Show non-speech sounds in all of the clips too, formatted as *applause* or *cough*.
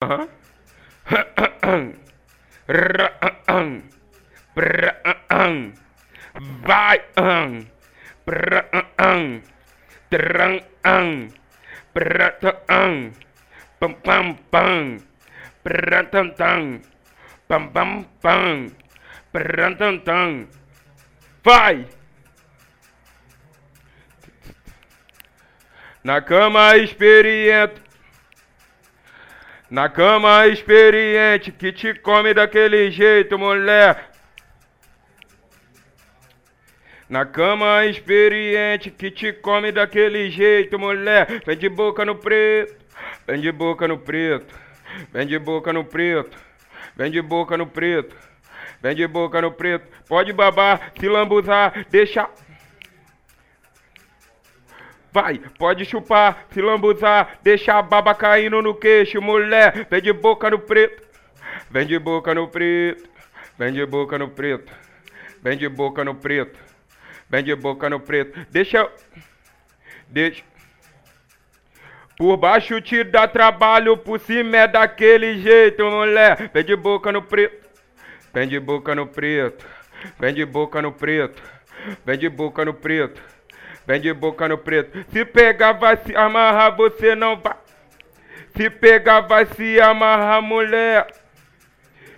Aham. Vai. Tran. Pratan. Pam pam pam. Pratan tan. Pam pam pam. Pratan tan. Vai. Na cama experiente. Na cama experiente que te come daquele jeito, mulher. Na cama experiente que te come daquele jeito, mulher. Vem de boca no preto, vem de boca no preto, vem de boca no preto, vem de boca no preto, vem de boca no preto. Pode babar, se lambuzar, deixa. Vai, pode chupar, se lambuzar, deixa a baba caindo no queixo, mulher. Vem de boca no preto, vem de boca no preto, vem de boca no preto, vem de boca no preto, vem de boca no preto. Deixa, deixa. Por baixo te dá trabalho, por cima é daquele jeito, mulher. Vem de boca no preto, vem de boca no preto, vem de boca no preto, vem de boca no preto. Vem de boca no preto. Se pegar, vai se amarrar, você não vai. Se pegar, vai se amarrar, mulher.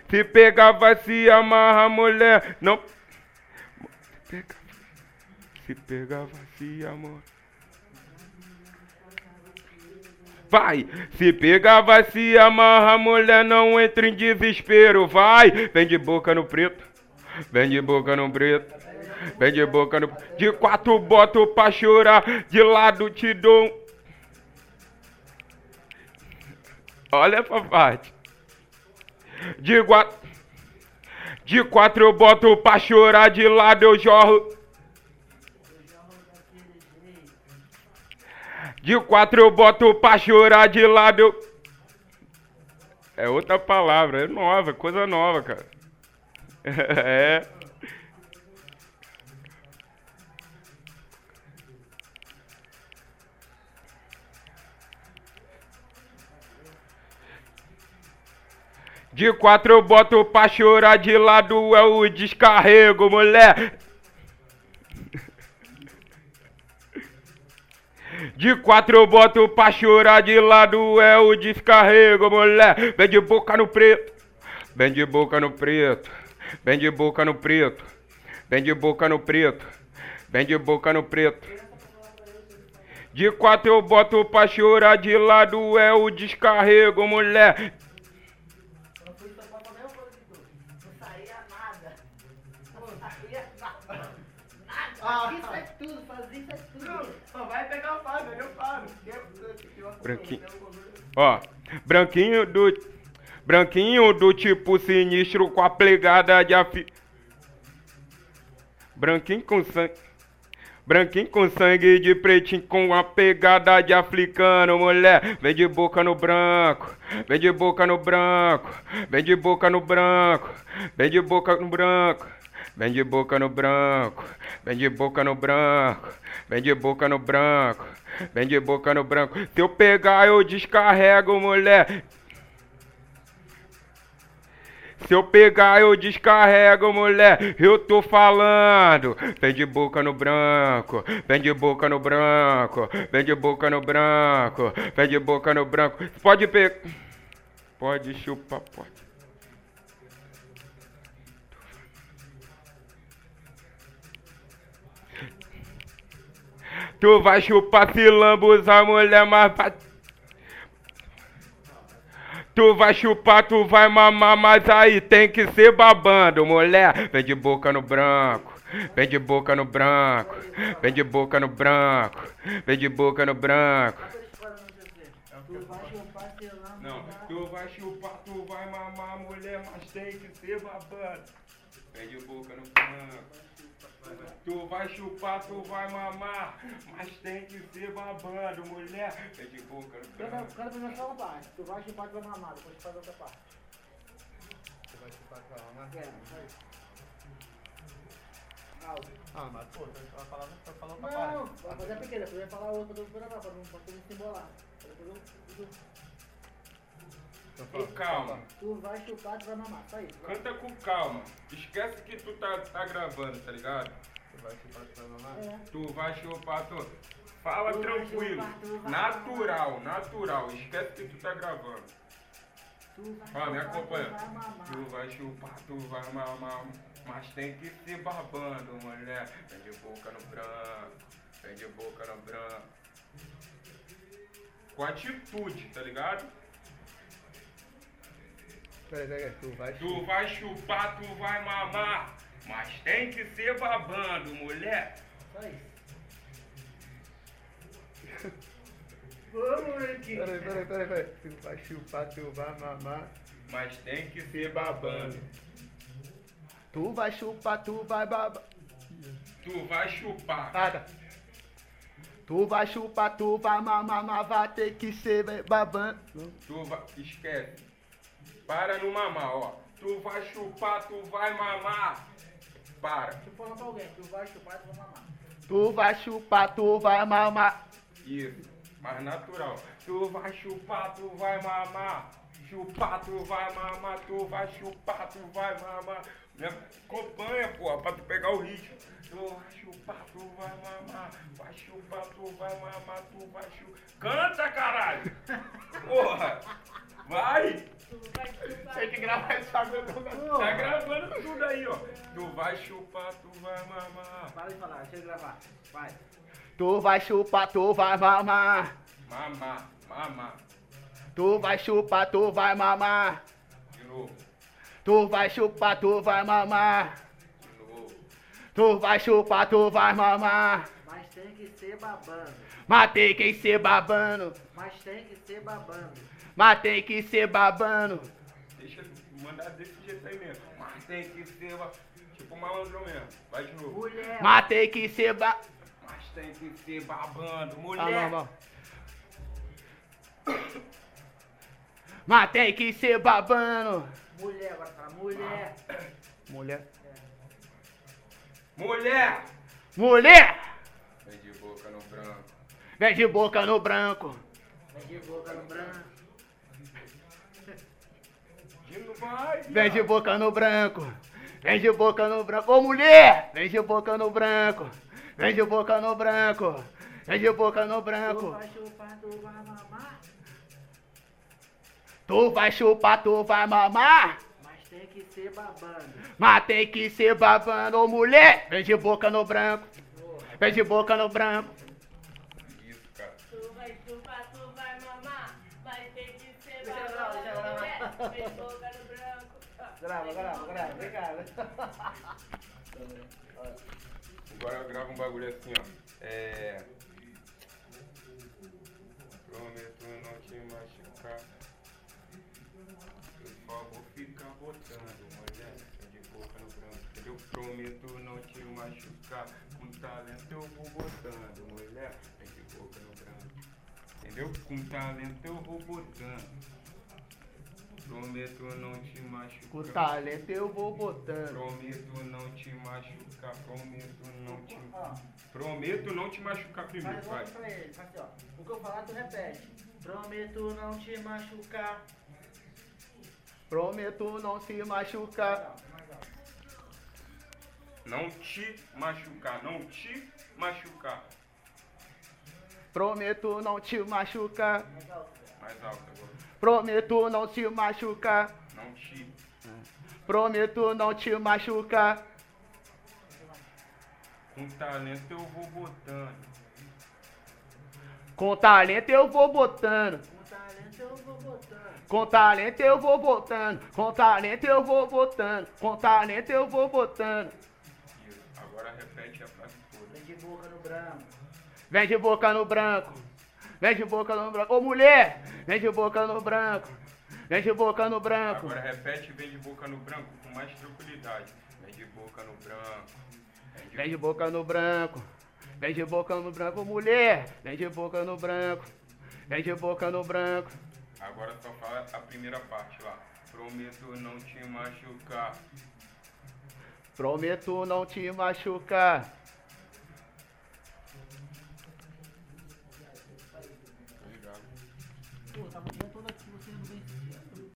Se pegar, vai se amarrar, mulher. Não. Se pegar, vai se amarrar. Vai, se pegar, vai se amarrar, mulher, não entre em desespero, vai. Vem de boca no preto, vem de boca no preto. Vem de boca no. De quatro boto pra chorar, de lado te dou. um- Olha essa. De quatro. De quatro boto pra chorar, de lado eu jorro. De quatro eu boto pra chorar, de lado eu. É outra palavra, é nova, coisa nova, cara. *laughs* É. De quatro eu boto pra chorar, de lado é o descarrego, mulher. De quatro eu boto pra chorar, de lado é o descarrego, mulher. Vem de boca no preto, vem de boca no preto, vem de boca no preto, vem de boca no preto, vem de boca no preto. De quatro eu boto pra chorar, de lado é o descarrego, mulher. Isso é tudo, fazia isso é tudo. Só vai pegar o Fábio, eu falo. Branquinho. Ó, branquinho do. Branquinho do tipo sinistro com a plegada de afi. Branquinho com sangue. Branquinho com sangue de pretinho com a pegada de africano, mulher. Vem de boca no branco, vem de boca no branco, vem de boca no branco, vem de boca no branco. Vem de boca no branco, vem de boca no branco, vem de boca no branco, vem de boca no branco. Se eu pegar, eu descarrego, mulher. Se eu pegar, eu descarrego, mulher. Eu tô falando. Vem de boca no branco, vem de boca no branco, vem de boca no branco, vem de boca no branco. Pode pegar. Pode chupar, pode. Tu vai chupar se lambuzar, mulher, mas vai. Tu vai chupar, tu vai mamar, mas aí tem que ser babando, mulher. Vem de boca no branco, vem de boca no branco, vem de boca no branco, vem de boca no branco. Não, tu vai chupar, tu vai mamar, mulher, mas tem que ser babando. Vem de boca no branco. Tu vai chupar, tu vai mamar, mas tem que ser babando, mulher. Vem de boca no primeira só uma parte. Tu vai chupar, tu vai mamar. Depois tu faz a outra parte. Você vai chupar com ela, né? É, isso aí. Ah, mas pô, falou, você falou pra Não, parte. vai fazer a pequena, depois vai falar outra primeiro pra não pra tu não se embolar. Depois eu- eu- Com calma. Tu vai chupar, tu vai mamar. Só isso. Canta com calma. Esquece que tu tá, tá gravando, tá ligado? Tu vai chupar, tu vai mamar? É. Tu vai chupar, tu. Fala Tu tranquilo. chupar, Natural, natural. Esquece que tu tá gravando. Tu vai Ó, me chupar, acompanha. Tu vai mamar. Tu vai chupar, tu vai mamar. Mas tem que ser babando, mulher. Vem de boca no branco. Vem de boca no branco. Com atitude, tá ligado? Peraí, peraí, tu vai Tu vai chupar, tu vai mamar. Mas tem que ser babando, mulher. Só isso. Vamos, molequinho. Peraí, peraí, peraí, peraí. Tu vai chupar, tu vai mamar. Mas tem que ser babando. Tu vai chupar, tu vai babar. Tu vai chupar. Ah, tá. Tu vai chupar, tu vai mamar, mas vai ter que ser babando. Tu vai. Esquece. Para no mamar, ó. Tu vai chupar, tu vai mamar. Para. Deixa eu falar pra alguém. Tu vai chupar, tu vai mamar. Tu vai chupar, tu vai mamar. Isso. Mais natural. Tu vai chupar, tu vai mamar. Chupar, tu vai mamar. Tu vai chupar, tu vai mamar. Me acompanha, porra, pra tu pegar o ritmo. Tu vai chupar, tu vai mamar. Vai chupar, tu vai mamar. Tu vai chupar. Canta, caralho! Porra! Vai! Tu vai chupar. Tem que gravar essa água Tá gravando tudo aí, ó. Tu vai chupar, tu vai mamar. Para de falar, deixa eu gravar. Vai. Tu vai chupar, tu vai mamar. Mamar, mamar. Tu vai chupar, tu vai mamar. De novo, Tu vai chupar, tu vai mamar. de novo. Tu vai chupar, tu vai mamar. Mas tem que ser babando. Matei quem ser babando. Mas tem que ser babando. Matei que ser babando. Deixa eu mandar desse jeito aí mesmo. Mas tem que ser tipo malandrão mesmo. Vai de novo. Mulher. Matei que ser ba... Mas tem que ser babando, Ah, mulher. não, não. Matei que ser babando. Mulher, fala. Mulher. Mulher. Mulher! Mulher! Vem de boca no branco. Vem de boca no branco. Vem de boca no branco. De novo, vai. Vem de boca no branco. Vem de boca no branco. Ô mulher! Vem de boca no branco. Vem de boca no branco. Vem de boca no Tu branco. vai chupar, tu vai mamar. Tu vai chupar, tu vai mamar. Mas tem que ser babando. Mas tem que ser babando. Ô mulher! Vem de boca no branco. Vem de boca no branco. Isso, cara. Tu vai chupar, tu vai mamar, vai ter que ser mulher, Grava, grava, grava. Cá. Agora eu gravo um bagulho assim, ó. É. Prometo não te machucar. Só vou ficar botando, mulher. De boca no branco. Eu prometo não te machucar. Com talento eu vou botando, mulher. De boca no branco. Entendeu? Com talento eu vou botando. Prometo não te machucar. Com talento eu vou botando. Prometo não te machucar, prometo não te. Ó, Prometo não te machucar primeiro, vai. pra ele. Faz assim, ó. O que eu falar, tu repete. Prometo não te machucar. Prometo não se machucar. Mais alto. Não te machucar, não te machucar. Prometo não te machucar. Mais alto. velho. Mais alto agora. Prometo não te machucar. Não te. Prometo não te machucar. Com talento eu vou botando. Com talento eu vou botando. Com talento eu vou botando. Com talento eu vou botando. Com talento eu vou botando. Com talento eu vou botando. Isso. Agora repete a frase toda. Vem de boca no branco. Vem de boca no branco. Vem de boca no branco. Ô mulher! Vem de boca no branco. Vem de boca no branco. Agora repete vem de boca no branco com mais tranquilidade. Vem de boca no branco. Vem de Vem de boca no branco. Vem de boca no branco, mulher. Vem de boca no branco. Vem de boca no branco. Agora só fala a primeira parte lá. Prometo não te machucar. Prometo não te machucar.